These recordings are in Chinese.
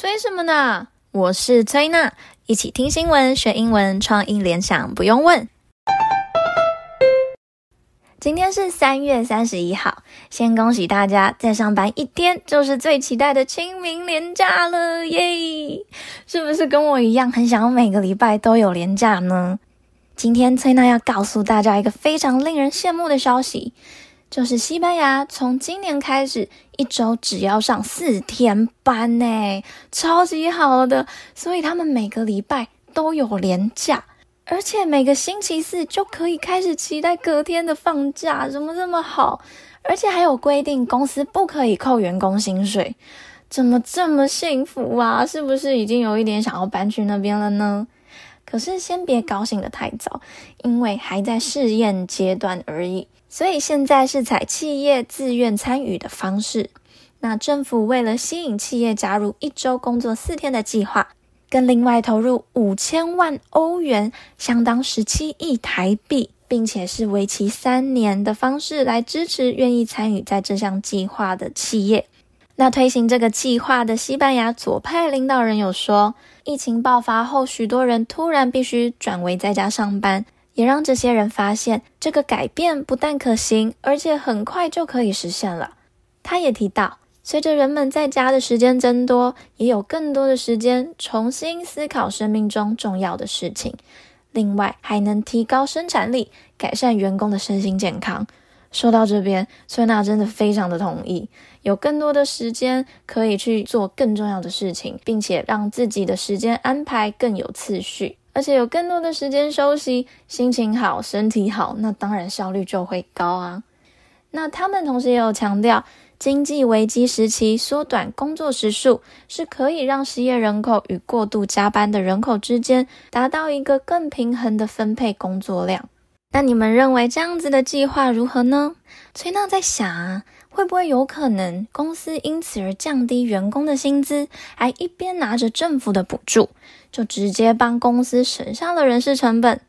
催什么呢？我是崔娜，一起听新闻学英文，创意联想不用问。今天是三月三十一号，先恭喜大家，再上班一天就是最期待的清明连假了耶！是不是跟我一样，很想要每个礼拜都有连假呢？今天崔娜要告诉大家一个非常令人羡慕的消息，就是西班牙从今年开始，一周只要上四天班呢，超级好的，所以他们每个礼拜都有连假。而且每个星期四就可以开始期待隔天的放假，怎么这么好？而且还有规定，公司不可以扣员工薪水，怎么这么幸福啊？是不是已经有一点想要搬去那边了呢？可是先别高兴得太早，因为还在试验阶段而已。所以现在是采企业自愿参与的方式。那政府为了吸引企业加入一周工作四天的计划。更另外投入五千万欧元，相当十七亿台币，并且是为期三年的方式来支持愿意参与在这项计划的企业。那推行这个计划的西班牙左派领导人有说，疫情爆发后，许多人突然必须转为在家上班，也让这些人发现这个改变不但可行，而且很快就可以实现了。他也提到。随着人们在家的时间增多，也有更多的时间重新思考生命中重要的事情。另外，还能提高生产力，改善员工的身心健康。说到这边，崔娜真的非常的同意，有更多的时间可以去做更重要的事情，并且让自己的时间安排更有次序，而且有更多的时间休息，心情好，身体好，那当然效率就会高啊。那他们同时也有强调。经济危机时期，缩短工作时数是可以让失业人口与过度加班的人口之间达到一个更平衡的分配工作量。那你们认为这样子的计划如何呢？崔娜在想啊，会不会有可能公司因此而降低员工的薪资，还一边拿着政府的补助，就直接帮公司省下了人事成本？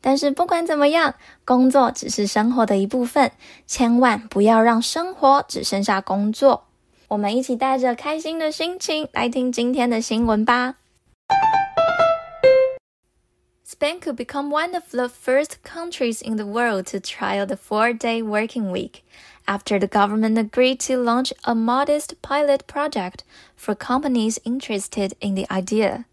但是不管怎么样，工作只是生活的一部分，千万不要让生活只剩下工作。我们一起带着开心的心情来听今天的新闻吧。Spain could become one of the first countries in the world to trial the four-day working week after the government agreed to launch a modest pilot project for companies interested in the idea.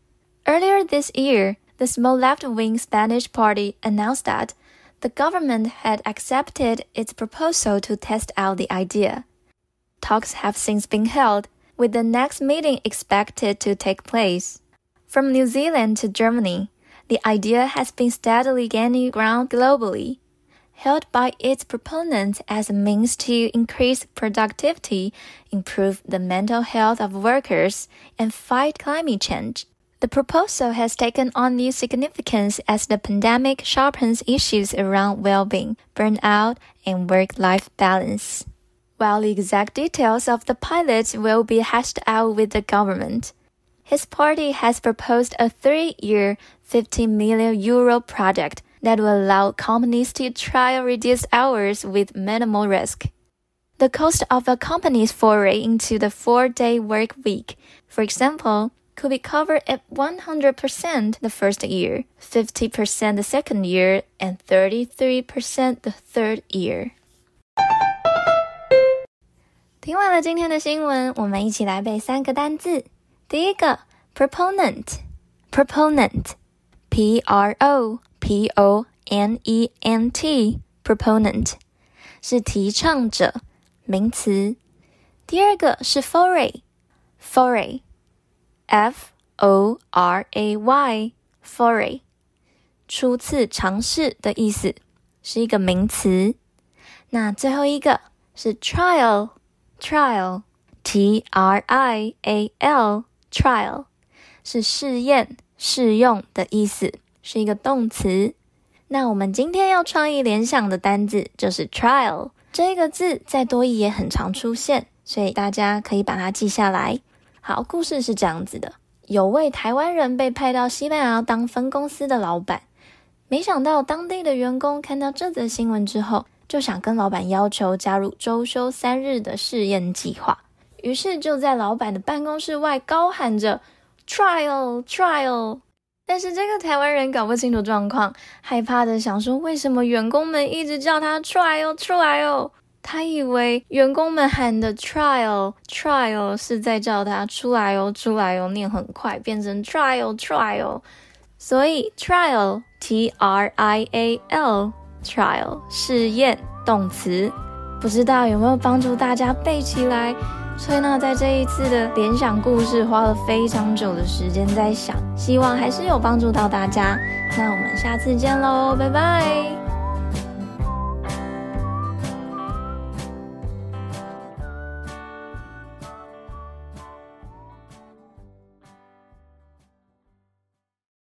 Earlier this year, the small left-wing Spanish party announced that the government had accepted its proposal to test out the idea. Talks have since been held, with the next meeting expected to take place. From New Zealand to Germany, the idea has been steadily gaining ground globally, held by its proponents as a means to increase productivity, improve the mental health of workers, and fight climate change. The proposal has taken on new significance as the pandemic sharpens issues around well-being, burnout, and work-life balance. While the exact details of the pilot will be hashed out with the government, his party has proposed a three-year, 50 million euro project that will allow companies to trial reduced hours with minimal risk. The cost of a company's foray into the four-day work week, for example, could be covered at 100% the first year, 50% the second year, and 33% the third year. 听完了今天的新闻，我们一起来背三个单字。 第一个，proponent，proponent，P-R-O-P-O-N-E-N-T，proponent 是提倡者，名词。第二个是 foray，foray。F O R A Y，foray，初次尝试的意思，是一个名词。那最后一个是 trial，trial，T R I A Trial 是试验、试用的意思，是一个动词。那我们今天要创意联想的单字就是 trial，这个字在多益也很常出现，所以大家可以把它记下来。好，故事是这样子的：有位台湾人被派到西班牙当分公司的老板，没想到当地的员工看到这则新闻之后，就想跟老板要求加入周休三日的试验计划。于是就在老板的办公室外高喊着 “trial trial”。但是这个台湾人搞不清楚状况，害怕的想说：“为什么员工们一直叫他 trial trial？” 他以为员工们喊的 trial trial 是在叫他出来哦，出来哦，念很快变成 trial trial，所以 trial t r i a l trial 试验动词，不知道有没有帮助大家背起来？崔娜在这一次的联想故事花了非常久的时间在想，希望还是有帮助到大家。那我们下次见喽，拜拜。